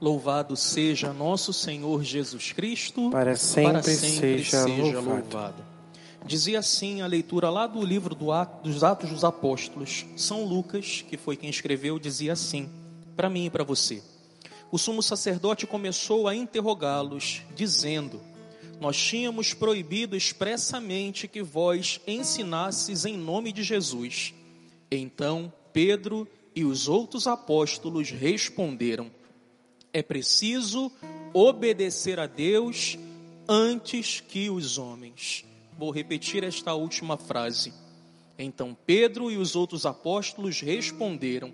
Louvado seja nosso Senhor Jesus Cristo, Para sempre para sempre seja seja louvado. louvado. Dizia assim a leitura lá do livro do Ato- dos Atos dos Apóstolos. São Lucas, que foi quem escreveu, dizia assim, para mim e para você. O sumo sacerdote começou a interrogá-los, dizendo: Nós tínhamos proibido expressamente que vós ensinasses em nome de Jesus. Então Pedro e os outros apóstolos responderam: É preciso obedecer a Deus antes que os homens. Vou repetir esta última frase. Então Pedro e os outros apóstolos responderam: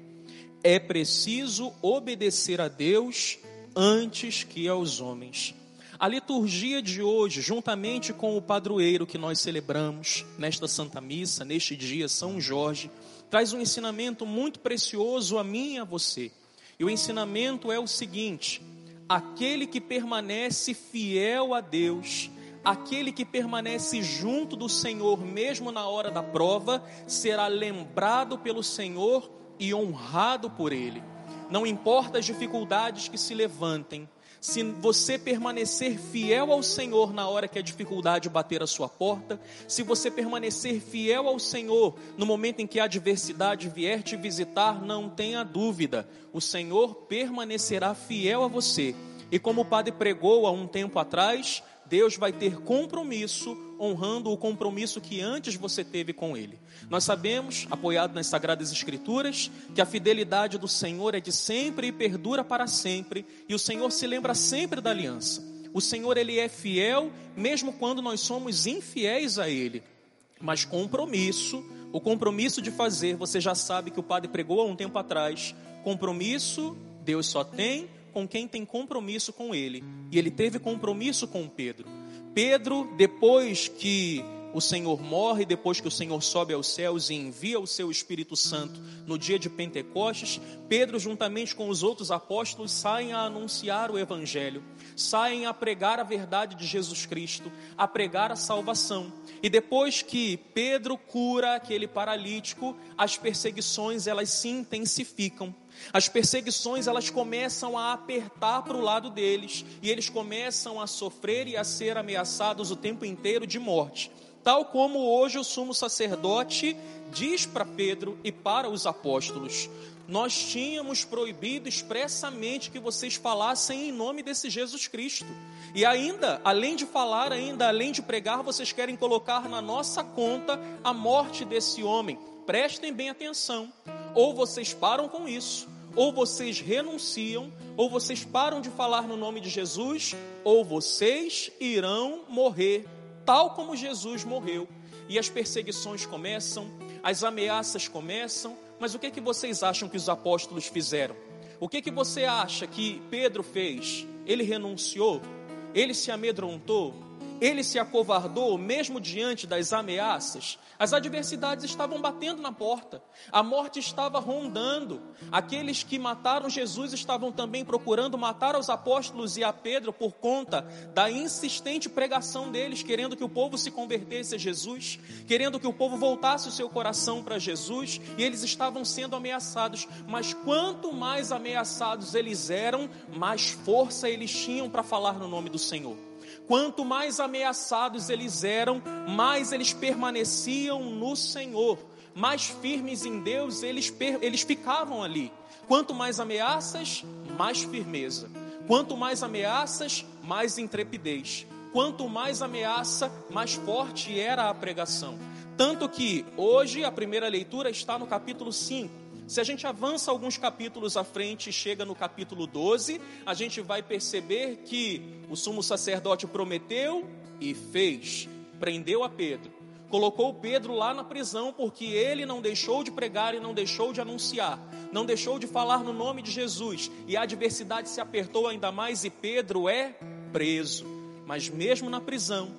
É preciso obedecer a Deus antes que aos homens. A liturgia de hoje, juntamente com o padroeiro que nós celebramos nesta Santa Missa, neste dia São Jorge, traz um ensinamento muito precioso a mim e a você. E o ensinamento é o seguinte: aquele que permanece fiel a Deus, aquele que permanece junto do Senhor, mesmo na hora da prova, será lembrado pelo Senhor e honrado por Ele. Não importa as dificuldades que se levantem, se você permanecer fiel ao Senhor na hora que a dificuldade bater a sua porta, se você permanecer fiel ao Senhor no momento em que a adversidade vier te visitar, não tenha dúvida, o Senhor permanecerá fiel a você. E como o padre pregou há um tempo atrás, Deus vai ter compromisso honrando o compromisso que antes você teve com Ele. Nós sabemos, apoiado nas Sagradas Escrituras, que a fidelidade do Senhor é de sempre e perdura para sempre, e o Senhor se lembra sempre da aliança. O Senhor, Ele é fiel, mesmo quando nós somos infiéis a Ele. Mas compromisso, o compromisso de fazer, você já sabe que o Padre pregou há um tempo atrás, compromisso, Deus só tem com quem tem compromisso com Ele. E Ele teve compromisso com Pedro. Pedro, depois que o Senhor morre, depois que o Senhor sobe aos céus e envia o seu Espírito Santo no dia de Pentecostes, Pedro, juntamente com os outros apóstolos, saem a anunciar o Evangelho, saem a pregar a verdade de Jesus Cristo, a pregar a salvação. E depois que Pedro cura aquele paralítico, as perseguições elas se intensificam. As perseguições elas começam a apertar para o lado deles e eles começam a sofrer e a ser ameaçados o tempo inteiro de morte. Tal como hoje o sumo sacerdote diz para Pedro e para os apóstolos: Nós tínhamos proibido expressamente que vocês falassem em nome desse Jesus Cristo. E ainda, além de falar, ainda além de pregar, vocês querem colocar na nossa conta a morte desse homem. Prestem bem atenção. Ou vocês param com isso, ou vocês renunciam, ou vocês param de falar no nome de Jesus, ou vocês irão morrer, tal como Jesus morreu. E as perseguições começam, as ameaças começam, mas o que, que vocês acham que os apóstolos fizeram? O que, que você acha que Pedro fez? Ele renunciou? Ele se amedrontou? Ele se acovardou mesmo diante das ameaças? As adversidades estavam batendo na porta, a morte estava rondando. Aqueles que mataram Jesus estavam também procurando matar os apóstolos e a Pedro por conta da insistente pregação deles, querendo que o povo se convertesse a Jesus, querendo que o povo voltasse o seu coração para Jesus, e eles estavam sendo ameaçados. Mas quanto mais ameaçados eles eram, mais força eles tinham para falar no nome do Senhor. Quanto mais ameaçados eles eram, mais eles permaneciam no Senhor, mais firmes em Deus eles, eles ficavam ali. Quanto mais ameaças, mais firmeza. Quanto mais ameaças, mais intrepidez. Quanto mais ameaça, mais forte era a pregação. Tanto que hoje a primeira leitura está no capítulo 5. Se a gente avança alguns capítulos à frente e chega no capítulo 12, a gente vai perceber que o sumo sacerdote prometeu e fez, prendeu a Pedro, colocou Pedro lá na prisão porque ele não deixou de pregar e não deixou de anunciar, não deixou de falar no nome de Jesus, e a adversidade se apertou ainda mais e Pedro é preso. Mas mesmo na prisão,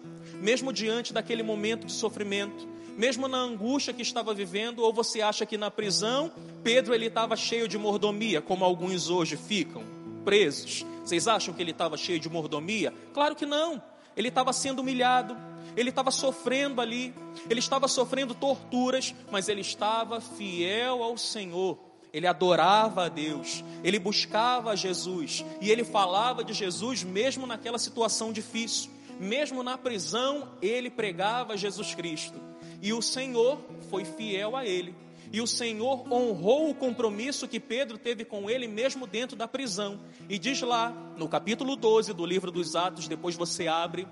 mesmo diante daquele momento de sofrimento, mesmo na angústia que estava vivendo, ou você acha que na prisão Pedro ele estava cheio de mordomia, como alguns hoje ficam presos? Vocês acham que ele estava cheio de mordomia? Claro que não. Ele estava sendo humilhado, ele estava sofrendo ali, ele estava sofrendo torturas, mas ele estava fiel ao Senhor. ele adorava a Deus, ele buscava Jesus e ele falava de Jesus mesmo naquela situação difícil, mesmo na prisão, ele pregava Jesus Cristo. E o Senhor foi fiel a ele. E o Senhor honrou o compromisso que Pedro teve com ele, mesmo dentro da prisão. E diz lá, no capítulo 12 do livro dos Atos, depois você abre,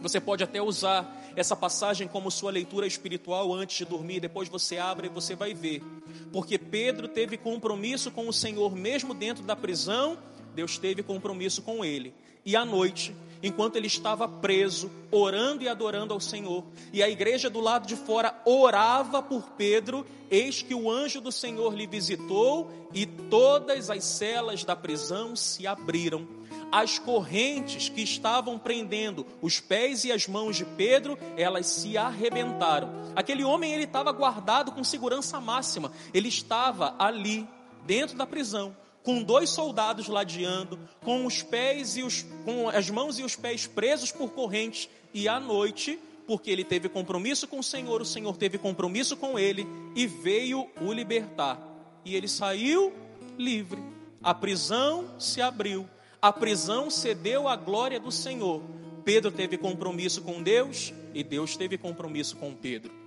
você pode até usar essa passagem como sua leitura espiritual antes de dormir, depois você abre e você vai ver. Porque Pedro teve compromisso com o Senhor, mesmo dentro da prisão, Deus teve compromisso com ele. E à noite, enquanto ele estava preso, orando e adorando ao Senhor, e a igreja do lado de fora orava por Pedro, eis que o anjo do Senhor lhe visitou e todas as celas da prisão se abriram. As correntes que estavam prendendo os pés e as mãos de Pedro, elas se arrebentaram. Aquele homem ele estava guardado com segurança máxima. Ele estava ali dentro da prisão com dois soldados ladeando, com os pés e os, com as mãos e os pés presos por correntes, e à noite, porque ele teve compromisso com o Senhor, o Senhor teve compromisso com ele e veio o libertar. E ele saiu livre. A prisão se abriu. A prisão cedeu à glória do Senhor. Pedro teve compromisso com Deus e Deus teve compromisso com Pedro.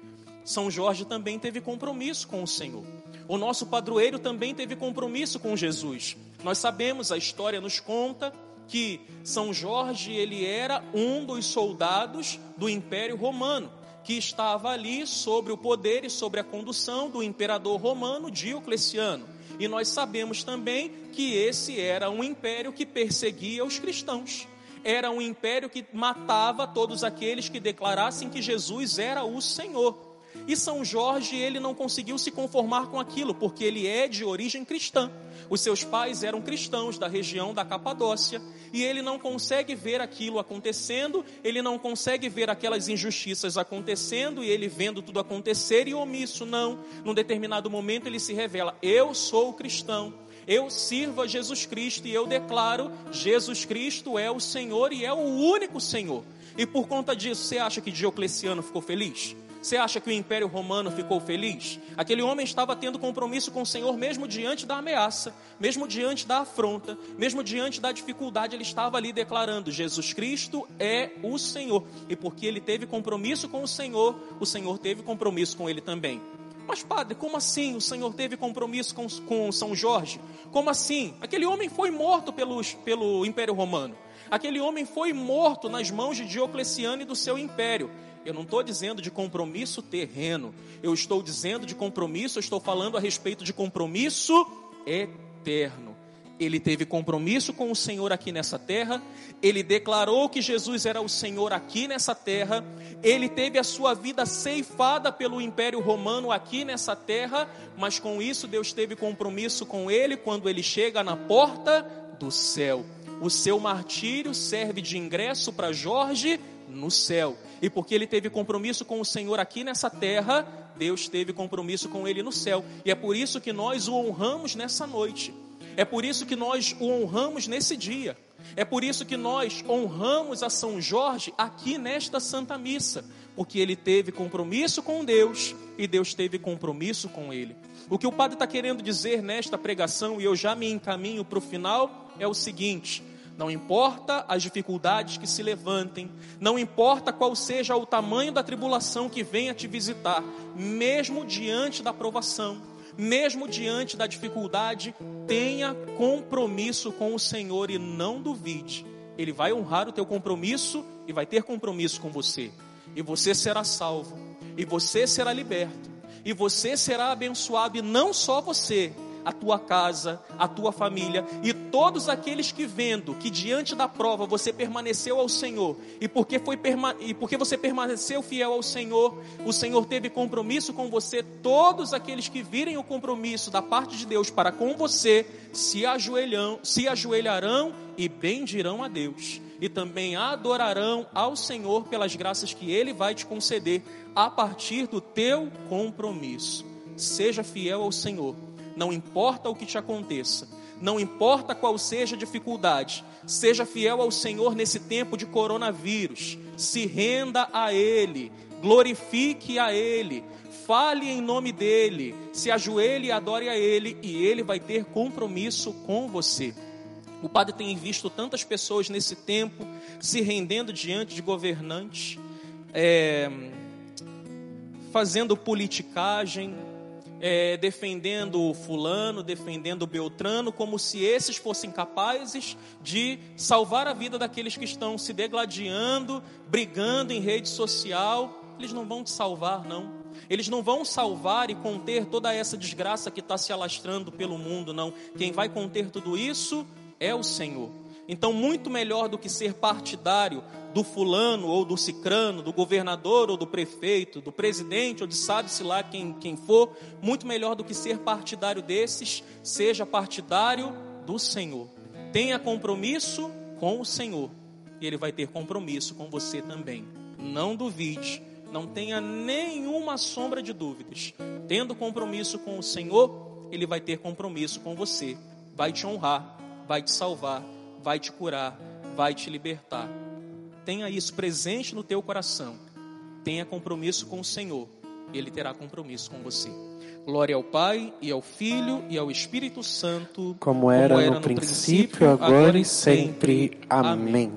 São Jorge também teve compromisso com o Senhor. O nosso padroeiro também teve compromisso com Jesus. Nós sabemos, a história nos conta que São Jorge ele era um dos soldados do Império Romano, que estava ali sobre o poder e sobre a condução do imperador romano Diocleciano. E nós sabemos também que esse era um império que perseguia os cristãos. Era um império que matava todos aqueles que declarassem que Jesus era o Senhor. E São Jorge, ele não conseguiu se conformar com aquilo, porque ele é de origem cristã. Os seus pais eram cristãos da região da Capadócia, e ele não consegue ver aquilo acontecendo, ele não consegue ver aquelas injustiças acontecendo, e ele vendo tudo acontecer e omisso, não. Num determinado momento ele se revela: Eu sou cristão. Eu sirvo a Jesus Cristo e eu declaro: Jesus Cristo é o Senhor e é o único Senhor. E por conta disso, você acha que Diocleciano ficou feliz? Você acha que o Império Romano ficou feliz? Aquele homem estava tendo compromisso com o Senhor mesmo diante da ameaça, mesmo diante da afronta, mesmo diante da dificuldade, ele estava ali declarando: Jesus Cristo é o Senhor. E porque ele teve compromisso com o Senhor, o Senhor teve compromisso com ele também. Mas, padre, como assim o Senhor teve compromisso com, com São Jorge? Como assim? Aquele homem foi morto pelos, pelo Império Romano. Aquele homem foi morto nas mãos de Diocleciano e do seu império. Eu não estou dizendo de compromisso terreno. Eu estou dizendo de compromisso, eu estou falando a respeito de compromisso eterno. Ele teve compromisso com o Senhor aqui nessa terra, ele declarou que Jesus era o Senhor aqui nessa terra, ele teve a sua vida ceifada pelo Império Romano aqui nessa terra, mas com isso Deus teve compromisso com ele quando ele chega na porta do céu. O seu martírio serve de ingresso para Jorge no céu. E porque ele teve compromisso com o Senhor aqui nessa terra, Deus teve compromisso com ele no céu. E é por isso que nós o honramos nessa noite. É por isso que nós o honramos nesse dia. É por isso que nós honramos a São Jorge aqui nesta Santa Missa, porque ele teve compromisso com Deus e Deus teve compromisso com ele. O que o padre está querendo dizer nesta pregação, e eu já me encaminho para o final, é o seguinte: não importa as dificuldades que se levantem, não importa qual seja o tamanho da tribulação que venha te visitar, mesmo diante da provação, mesmo diante da dificuldade, tenha compromisso com o Senhor e não duvide. Ele vai honrar o teu compromisso e vai ter compromisso com você. E você será salvo, e você será liberto, e você será abençoado, e não só você, a tua casa, a tua família e todos aqueles que vendo que diante da prova você permaneceu ao Senhor e porque foi e porque você permaneceu fiel ao Senhor, o Senhor teve compromisso com você, todos aqueles que virem o compromisso da parte de Deus para com você se ajoelham, se ajoelharão e bendirão a Deus e também adorarão ao Senhor pelas graças que ele vai te conceder a partir do teu compromisso. Seja fiel ao Senhor não importa o que te aconteça, Não importa qual seja a dificuldade, seja fiel ao Senhor nesse tempo de coronavírus. Se renda a Ele, glorifique a Ele, fale em nome dEle, se ajoelhe e adore a Ele, e Ele vai ter compromisso com você. O padre tem visto tantas pessoas nesse tempo se rendendo diante de governantes, é, fazendo politicagem, é, defendendo o fulano, defendendo o Beltrano, como se esses fossem capazes de salvar a vida daqueles que estão se degladiando, brigando em rede social. Eles não vão te salvar, não. Eles não vão salvar e conter toda essa desgraça que está se alastrando pelo mundo, não. Quem vai conter tudo isso é o Senhor. Então, muito melhor do que ser partidário do fulano ou do cicrano, do governador ou do prefeito, do presidente ou de sabe-se lá quem, quem for, muito melhor do que ser partidário desses, seja partidário do Senhor. Tenha compromisso com o Senhor e Ele vai ter compromisso com você também. Não duvide, não tenha nenhuma sombra de dúvidas. Tendo compromisso com o Senhor, Ele vai ter compromisso com você, vai te honrar, vai te salvar vai te curar, vai te libertar. Tenha isso presente no teu coração. Tenha compromisso com o Senhor, ele terá compromisso com você. Glória ao Pai, e ao Filho, e ao Espírito Santo, como era, como era no, no, princípio, agora, agora e sempre. Amém. Amém.